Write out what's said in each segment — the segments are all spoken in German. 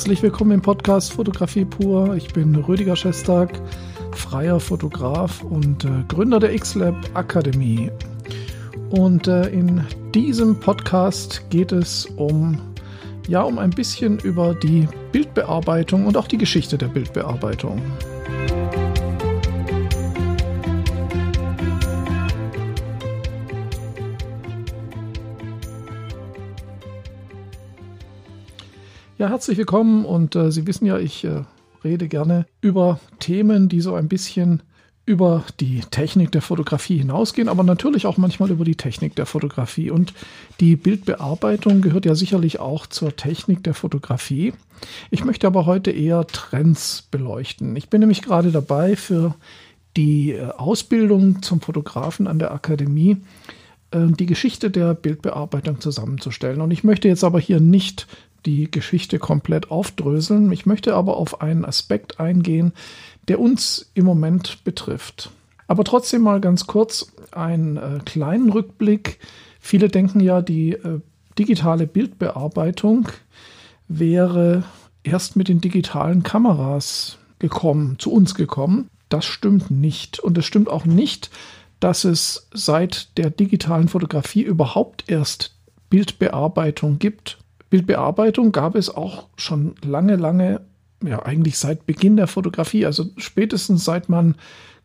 Herzlich willkommen im Podcast Fotografie pur. Ich bin Rüdiger Schestag, freier Fotograf und äh, Gründer der X-Lab Akademie. Und äh, in diesem Podcast geht es um ja um ein bisschen über die Bildbearbeitung und auch die Geschichte der Bildbearbeitung. Ja, herzlich willkommen und äh, Sie wissen ja, ich äh, rede gerne über Themen, die so ein bisschen über die Technik der Fotografie hinausgehen, aber natürlich auch manchmal über die Technik der Fotografie. Und die Bildbearbeitung gehört ja sicherlich auch zur Technik der Fotografie. Ich möchte aber heute eher Trends beleuchten. Ich bin nämlich gerade dabei, für die äh, Ausbildung zum Fotografen an der Akademie äh, die Geschichte der Bildbearbeitung zusammenzustellen. Und ich möchte jetzt aber hier nicht die Geschichte komplett aufdröseln. Ich möchte aber auf einen Aspekt eingehen, der uns im Moment betrifft. Aber trotzdem mal ganz kurz einen äh, kleinen Rückblick. Viele denken ja, die äh, digitale Bildbearbeitung wäre erst mit den digitalen Kameras gekommen, zu uns gekommen. Das stimmt nicht. Und es stimmt auch nicht, dass es seit der digitalen Fotografie überhaupt erst Bildbearbeitung gibt. Bildbearbeitung gab es auch schon lange, lange, ja eigentlich seit Beginn der Fotografie, also spätestens seit man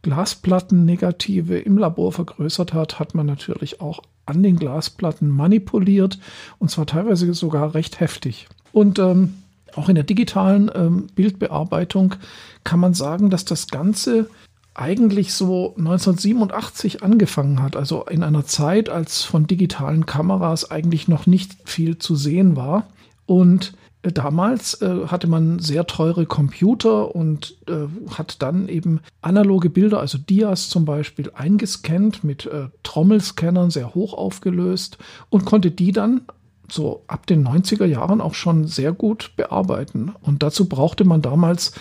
Glasplattennegative im Labor vergrößert hat, hat man natürlich auch an den Glasplatten manipuliert und zwar teilweise sogar recht heftig. Und ähm, auch in der digitalen ähm, Bildbearbeitung kann man sagen, dass das Ganze eigentlich so 1987 angefangen hat, also in einer Zeit, als von digitalen Kameras eigentlich noch nicht viel zu sehen war. Und äh, damals äh, hatte man sehr teure Computer und äh, hat dann eben analoge Bilder, also Dias zum Beispiel, eingescannt mit äh, Trommelscannern, sehr hoch aufgelöst und konnte die dann so ab den 90er Jahren auch schon sehr gut bearbeiten. Und dazu brauchte man damals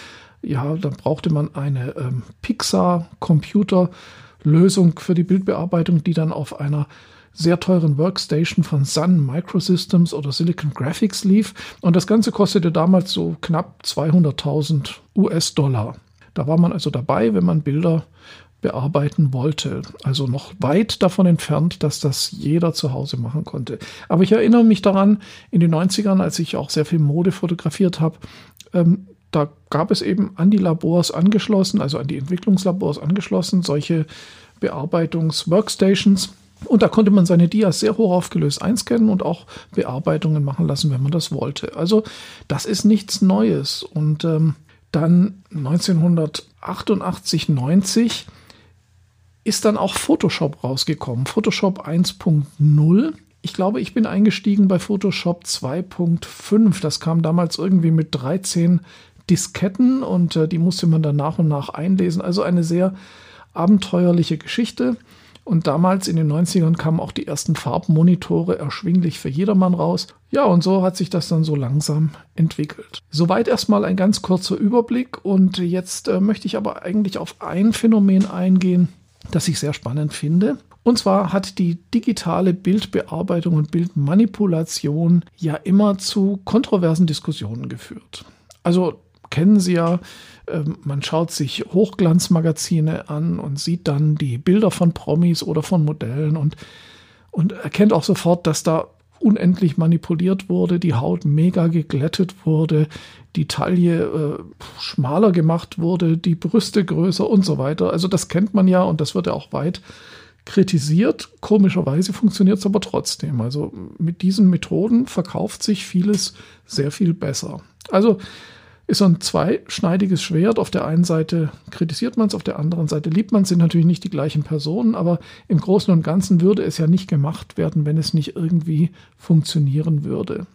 ja, dann brauchte man eine ähm, Pixar-Computer-Lösung für die Bildbearbeitung, die dann auf einer sehr teuren Workstation von Sun Microsystems oder Silicon Graphics lief. Und das Ganze kostete damals so knapp 200.000 US-Dollar. Da war man also dabei, wenn man Bilder bearbeiten wollte. Also noch weit davon entfernt, dass das jeder zu Hause machen konnte. Aber ich erinnere mich daran, in den 90ern, als ich auch sehr viel Mode fotografiert habe, ähm, da gab es eben an die Labors angeschlossen, also an die Entwicklungslabors angeschlossen, solche Bearbeitungs-Workstations. Und da konnte man seine Dias sehr hoch aufgelöst einscannen und auch Bearbeitungen machen lassen, wenn man das wollte. Also das ist nichts Neues. Und ähm, dann 1988, 90 ist dann auch Photoshop rausgekommen. Photoshop 1.0. Ich glaube, ich bin eingestiegen bei Photoshop 2.5. Das kam damals irgendwie mit 13 Disketten und äh, die musste man dann nach und nach einlesen. Also eine sehr abenteuerliche Geschichte. Und damals in den 90ern kamen auch die ersten Farbmonitore erschwinglich für jedermann raus. Ja, und so hat sich das dann so langsam entwickelt. Soweit erstmal ein ganz kurzer Überblick. Und jetzt äh, möchte ich aber eigentlich auf ein Phänomen eingehen, das ich sehr spannend finde. Und zwar hat die digitale Bildbearbeitung und Bildmanipulation ja immer zu kontroversen Diskussionen geführt. Also kennen Sie ja. Ähm, man schaut sich Hochglanzmagazine an und sieht dann die Bilder von Promis oder von Modellen und, und erkennt auch sofort, dass da unendlich manipuliert wurde, die Haut mega geglättet wurde, die Taille äh, schmaler gemacht wurde, die Brüste größer und so weiter. Also das kennt man ja und das wird ja auch weit kritisiert. Komischerweise funktioniert es aber trotzdem. Also mit diesen Methoden verkauft sich vieles sehr viel besser. Also ist so ein zweischneidiges Schwert. Auf der einen Seite kritisiert man es, auf der anderen Seite liebt man es, sind natürlich nicht die gleichen Personen, aber im Großen und Ganzen würde es ja nicht gemacht werden, wenn es nicht irgendwie funktionieren würde.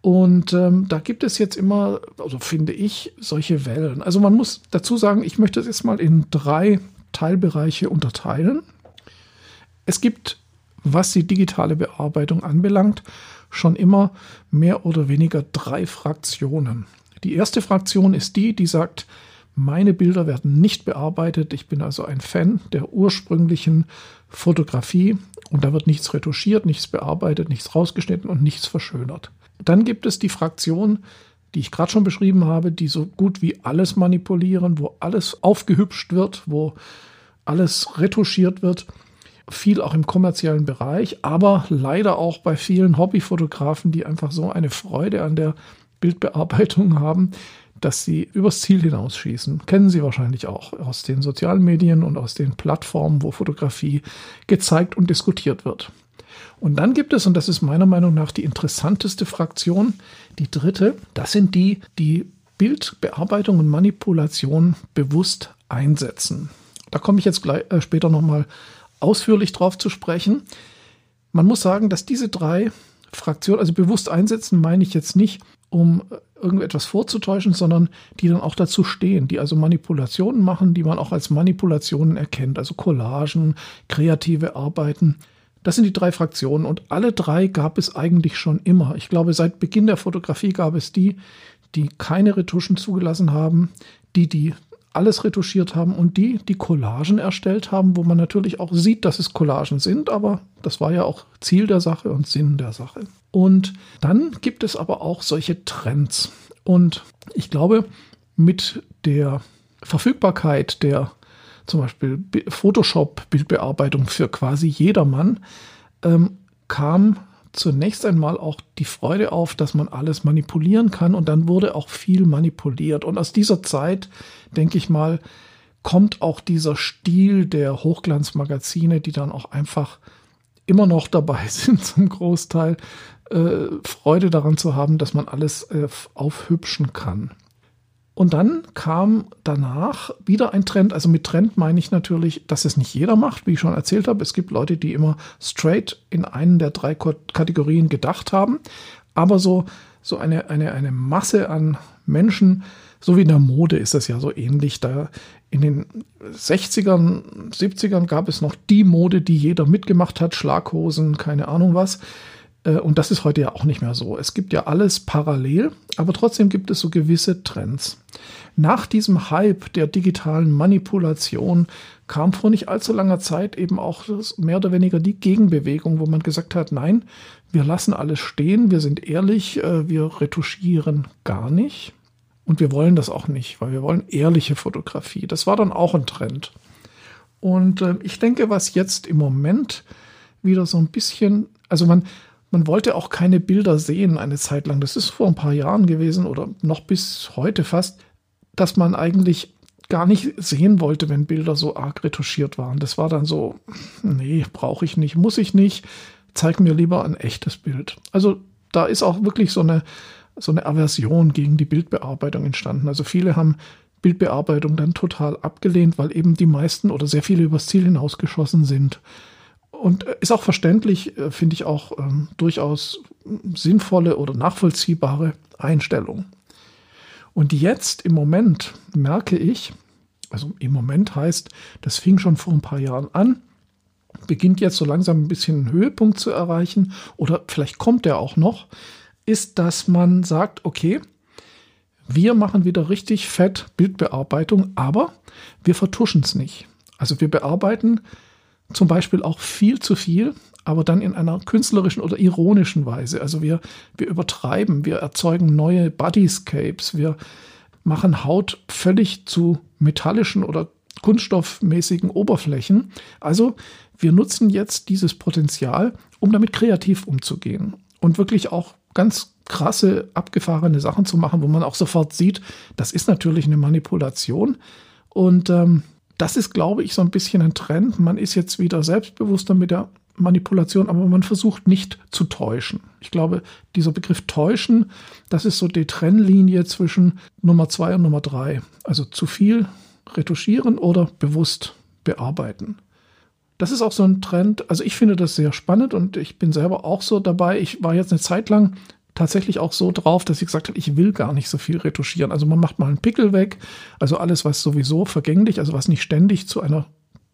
Und ähm, da gibt es jetzt immer, also finde ich, solche Wellen. Also man muss dazu sagen, ich möchte es jetzt mal in drei Teilbereiche unterteilen. Es gibt, was die digitale Bearbeitung anbelangt, schon immer mehr oder weniger drei Fraktionen. Die erste Fraktion ist die, die sagt, meine Bilder werden nicht bearbeitet. Ich bin also ein Fan der ursprünglichen Fotografie und da wird nichts retuschiert, nichts bearbeitet, nichts rausgeschnitten und nichts verschönert. Dann gibt es die Fraktion, die ich gerade schon beschrieben habe, die so gut wie alles manipulieren, wo alles aufgehübscht wird, wo alles retuschiert wird. Viel auch im kommerziellen Bereich, aber leider auch bei vielen Hobbyfotografen, die einfach so eine Freude an der Bildbearbeitung haben, dass sie übers Ziel hinausschießen. Kennen Sie wahrscheinlich auch aus den sozialen Medien und aus den Plattformen, wo Fotografie gezeigt und diskutiert wird. Und dann gibt es, und das ist meiner Meinung nach die interessanteste Fraktion, die dritte, das sind die, die Bildbearbeitung und Manipulation bewusst einsetzen. Da komme ich jetzt gleich, äh, später nochmal ausführlich drauf zu sprechen. Man muss sagen, dass diese drei Fraktionen, also bewusst einsetzen, meine ich jetzt nicht, um irgendetwas vorzutäuschen, sondern die dann auch dazu stehen, die also Manipulationen machen, die man auch als Manipulationen erkennt, also Collagen, kreative Arbeiten. Das sind die drei Fraktionen und alle drei gab es eigentlich schon immer. Ich glaube, seit Beginn der Fotografie gab es die, die keine Retuschen zugelassen haben, die, die alles retuschiert haben und die, die Collagen erstellt haben, wo man natürlich auch sieht, dass es Collagen sind, aber das war ja auch Ziel der Sache und Sinn der Sache. Und dann gibt es aber auch solche Trends. Und ich glaube, mit der Verfügbarkeit der zum Beispiel Photoshop-Bildbearbeitung für quasi jedermann, ähm, kam zunächst einmal auch die Freude auf, dass man alles manipulieren kann und dann wurde auch viel manipuliert. Und aus dieser Zeit, denke ich mal, kommt auch dieser Stil der Hochglanzmagazine, die dann auch einfach immer noch dabei sind zum Großteil, äh, Freude daran zu haben, dass man alles äh, aufhübschen kann. Und dann kam danach wieder ein Trend. Also mit Trend meine ich natürlich, dass es nicht jeder macht, wie ich schon erzählt habe. Es gibt Leute, die immer straight in einen der drei Kategorien gedacht haben. Aber so, so eine, eine, eine Masse an Menschen, so wie in der Mode ist das ja so ähnlich. Da in den 60ern, 70ern gab es noch die Mode, die jeder mitgemacht hat. Schlaghosen, keine Ahnung was. Äh, und das ist heute ja auch nicht mehr so. Es gibt ja alles parallel, aber trotzdem gibt es so gewisse Trends. Nach diesem Hype der digitalen Manipulation kam vor nicht allzu langer Zeit eben auch mehr oder weniger die Gegenbewegung, wo man gesagt hat, nein, wir lassen alles stehen, wir sind ehrlich, äh, wir retuschieren gar nicht. Und wir wollen das auch nicht, weil wir wollen ehrliche Fotografie. Das war dann auch ein Trend. Und äh, ich denke, was jetzt im Moment wieder so ein bisschen, also man, man wollte auch keine Bilder sehen eine Zeit lang. Das ist vor ein paar Jahren gewesen oder noch bis heute fast, dass man eigentlich gar nicht sehen wollte, wenn Bilder so arg retuschiert waren. Das war dann so, nee, brauche ich nicht, muss ich nicht. Zeig mir lieber ein echtes Bild. Also da ist auch wirklich so eine, so eine Aversion gegen die Bildbearbeitung entstanden. Also viele haben Bildbearbeitung dann total abgelehnt, weil eben die meisten oder sehr viele übers Ziel hinausgeschossen sind. Und ist auch verständlich, äh, finde ich auch ähm, durchaus sinnvolle oder nachvollziehbare Einstellung. Und jetzt im Moment merke ich, also im Moment heißt, das fing schon vor ein paar Jahren an, beginnt jetzt so langsam ein bisschen einen Höhepunkt zu erreichen oder vielleicht kommt der auch noch, ist, dass man sagt, okay, wir machen wieder richtig fett Bildbearbeitung, aber wir vertuschen es nicht. Also wir bearbeiten zum Beispiel auch viel zu viel, aber dann in einer künstlerischen oder ironischen Weise. Also wir, wir übertreiben, wir erzeugen neue Bodyscapes, wir machen Haut völlig zu metallischen oder kunststoffmäßigen Oberflächen. Also wir nutzen jetzt dieses Potenzial, um damit kreativ umzugehen und wirklich auch ganz krasse, abgefahrene Sachen zu machen, wo man auch sofort sieht, das ist natürlich eine Manipulation. Und ähm, das ist, glaube ich, so ein bisschen ein Trend. Man ist jetzt wieder selbstbewusster mit der Manipulation, aber man versucht nicht zu täuschen. Ich glaube, dieser Begriff täuschen, das ist so die Trennlinie zwischen Nummer zwei und Nummer drei. Also zu viel retuschieren oder bewusst bearbeiten. Das ist auch so ein Trend. Also ich finde das sehr spannend und ich bin selber auch so dabei. Ich war jetzt eine Zeit lang tatsächlich auch so drauf, dass ich gesagt habe, ich will gar nicht so viel retuschieren. Also man macht mal einen Pickel weg, also alles, was sowieso vergänglich, also was nicht ständig zu einer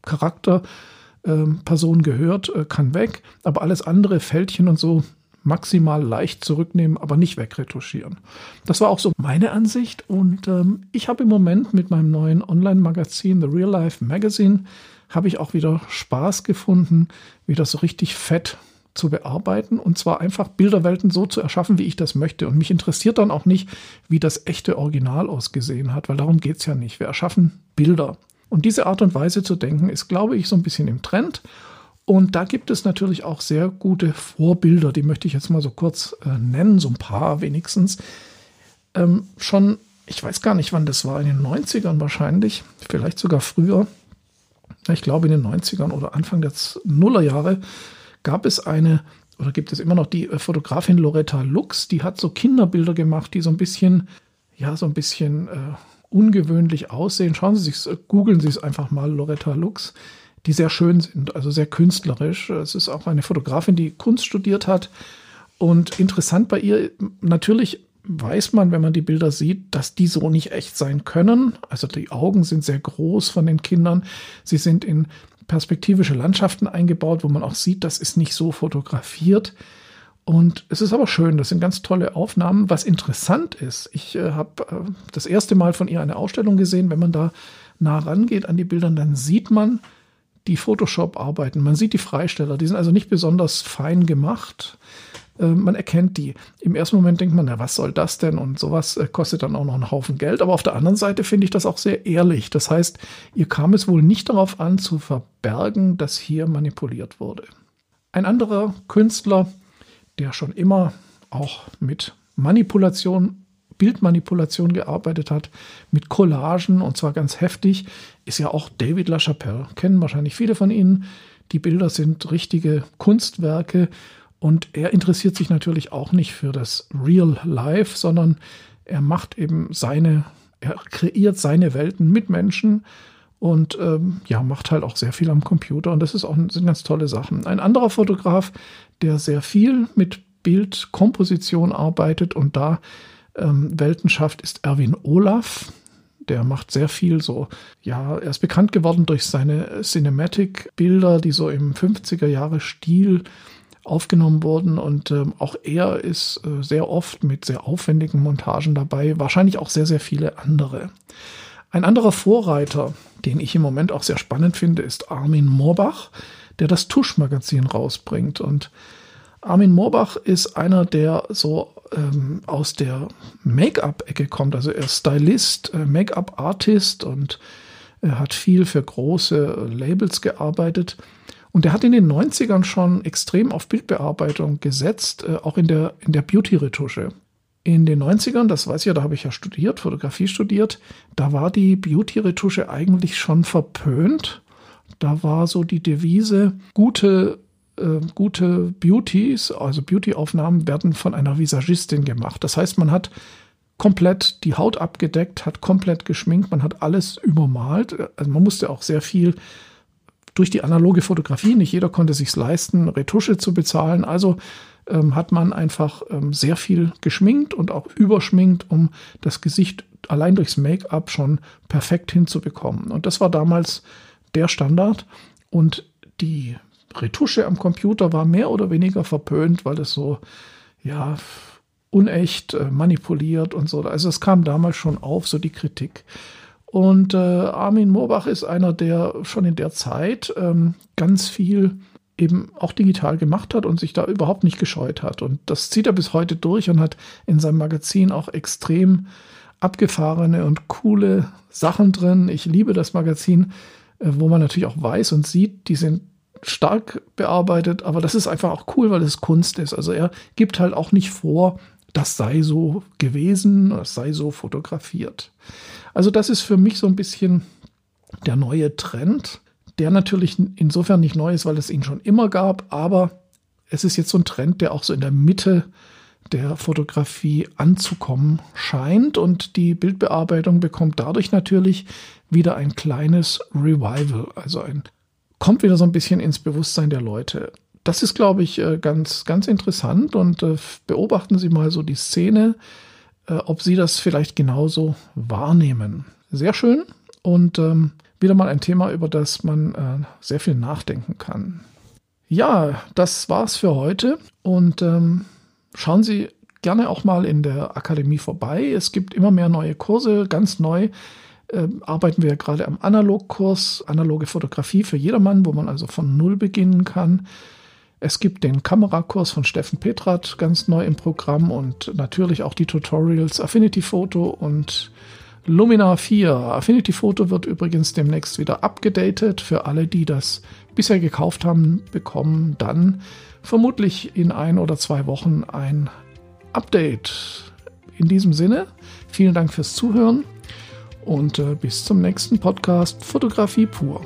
Charakterperson ähm, gehört, äh, kann weg. Aber alles andere, Fältchen und so, maximal leicht zurücknehmen, aber nicht wegretuschieren. Das war auch so meine Ansicht und ähm, ich habe im Moment mit meinem neuen Online-Magazin The Real Life Magazine habe ich auch wieder Spaß gefunden, wieder so richtig fett zu bearbeiten und zwar einfach Bilderwelten so zu erschaffen, wie ich das möchte. Und mich interessiert dann auch nicht, wie das echte Original ausgesehen hat, weil darum geht es ja nicht. Wir erschaffen Bilder. Und diese Art und Weise zu denken ist, glaube ich, so ein bisschen im Trend. Und da gibt es natürlich auch sehr gute Vorbilder, die möchte ich jetzt mal so kurz äh, nennen, so ein paar wenigstens. Ähm, schon, ich weiß gar nicht, wann das war, in den 90ern wahrscheinlich, vielleicht sogar früher. Ich glaube, in den 90ern oder Anfang der Nullerjahre gab es eine, oder gibt es immer noch die äh, Fotografin Loretta Lux, die hat so Kinderbilder gemacht, die so ein bisschen, ja, so ein bisschen äh, ungewöhnlich aussehen. Schauen Sie sich, googeln Sie es einfach mal, Loretta Lux, die sehr schön sind, also sehr künstlerisch. Es ist auch eine Fotografin, die Kunst studiert hat. Und interessant bei ihr, natürlich weiß man, wenn man die Bilder sieht, dass die so nicht echt sein können. Also die Augen sind sehr groß von den Kindern. Sie sind in perspektivische Landschaften eingebaut, wo man auch sieht, das ist nicht so fotografiert. Und es ist aber schön, das sind ganz tolle Aufnahmen. Was interessant ist, ich äh, habe äh, das erste Mal von ihr eine Ausstellung gesehen. Wenn man da nah rangeht an die Bilder, dann sieht man die Photoshop-Arbeiten. Man sieht die Freisteller, die sind also nicht besonders fein gemacht. Äh, man erkennt die. Im ersten Moment denkt man, na, was soll das denn? Und sowas äh, kostet dann auch noch einen Haufen Geld. Aber auf der anderen Seite finde ich das auch sehr ehrlich. Das heißt, ihr kam es wohl nicht darauf an, zu verbergen, dass hier manipuliert wurde. Ein anderer Künstler, der schon immer auch mit Manipulation, Bildmanipulation gearbeitet hat, mit Collagen und zwar ganz heftig, ist ja auch David LaChapelle. Kennen wahrscheinlich viele von Ihnen. Die Bilder sind richtige Kunstwerke und er interessiert sich natürlich auch nicht für das Real Life, sondern er macht eben seine, er kreiert seine Welten mit Menschen und ähm, ja, macht halt auch sehr viel am Computer und das ist auch sind ganz tolle Sachen. Ein anderer Fotograf, der sehr viel mit Bildkomposition arbeitet und da ähm, Welten schafft, ist Erwin Olaf. Der macht sehr viel so, ja, er ist bekannt geworden durch seine Cinematic-Bilder, die so im 50er Jahre Stil aufgenommen wurden und ähm, auch er ist äh, sehr oft mit sehr aufwendigen Montagen dabei, wahrscheinlich auch sehr, sehr viele andere. Ein anderer Vorreiter, den ich im Moment auch sehr spannend finde, ist Armin Moorbach, der das Tuschmagazin rausbringt. Und Armin Moorbach ist einer, der so ähm, aus der Make-up-Ecke kommt. Also er ist Stylist, äh, Make-up-Artist und er hat viel für große Labels gearbeitet. Und er hat in den 90ern schon extrem auf Bildbearbeitung gesetzt, äh, auch in der, in der Beauty-Retusche. In den 90ern, das weiß ich ja, da habe ich ja studiert, Fotografie studiert, da war die Beauty-Retusche eigentlich schon verpönt. Da war so die Devise, gute, äh, gute Beauties, also Beauty-Aufnahmen werden von einer Visagistin gemacht. Das heißt, man hat komplett die Haut abgedeckt, hat komplett geschminkt, man hat alles übermalt. Also man musste auch sehr viel durch die analoge Fotografie, nicht jeder konnte sich leisten, Retusche zu bezahlen. Also ähm, hat man einfach ähm, sehr viel geschminkt und auch überschminkt, um das Gesicht allein durchs Make-up schon perfekt hinzubekommen. Und das war damals der Standard. Und die Retusche am Computer war mehr oder weniger verpönt, weil es so, ja, unecht äh, manipuliert und so. Also es kam damals schon auf, so die Kritik. Und äh, Armin Moorbach ist einer, der schon in der Zeit ähm, ganz viel eben auch digital gemacht hat und sich da überhaupt nicht gescheut hat. Und das zieht er bis heute durch und hat in seinem Magazin auch extrem abgefahrene und coole Sachen drin. Ich liebe das Magazin, äh, wo man natürlich auch weiß und sieht, die sind stark bearbeitet, aber das ist einfach auch cool, weil es Kunst ist. Also er gibt halt auch nicht vor, das sei so gewesen, das sei so fotografiert. Also das ist für mich so ein bisschen der neue Trend der natürlich insofern nicht neu ist, weil es ihn schon immer gab, aber es ist jetzt so ein Trend, der auch so in der Mitte der Fotografie anzukommen scheint und die Bildbearbeitung bekommt dadurch natürlich wieder ein kleines Revival, also ein kommt wieder so ein bisschen ins Bewusstsein der Leute. Das ist, glaube ich, äh, ganz, ganz interessant und äh, beobachten Sie mal so die Szene, äh, ob Sie das vielleicht genauso wahrnehmen. Sehr schön und ähm, wieder mal ein Thema, über das man äh, sehr viel nachdenken kann. Ja, das war's für heute und ähm, schauen Sie gerne auch mal in der Akademie vorbei. Es gibt immer mehr neue Kurse, ganz neu. Äh, arbeiten wir gerade am Analogkurs, analoge Fotografie für jedermann, wo man also von Null beginnen kann. Es gibt den Kamerakurs von Steffen Petrat ganz neu im Programm und natürlich auch die Tutorials Affinity Photo und Luminar 4. Affinity Photo wird übrigens demnächst wieder abgedatet. Für alle, die das bisher gekauft haben, bekommen dann vermutlich in ein oder zwei Wochen ein Update. In diesem Sinne, vielen Dank fürs Zuhören und äh, bis zum nächsten Podcast Fotografie pur.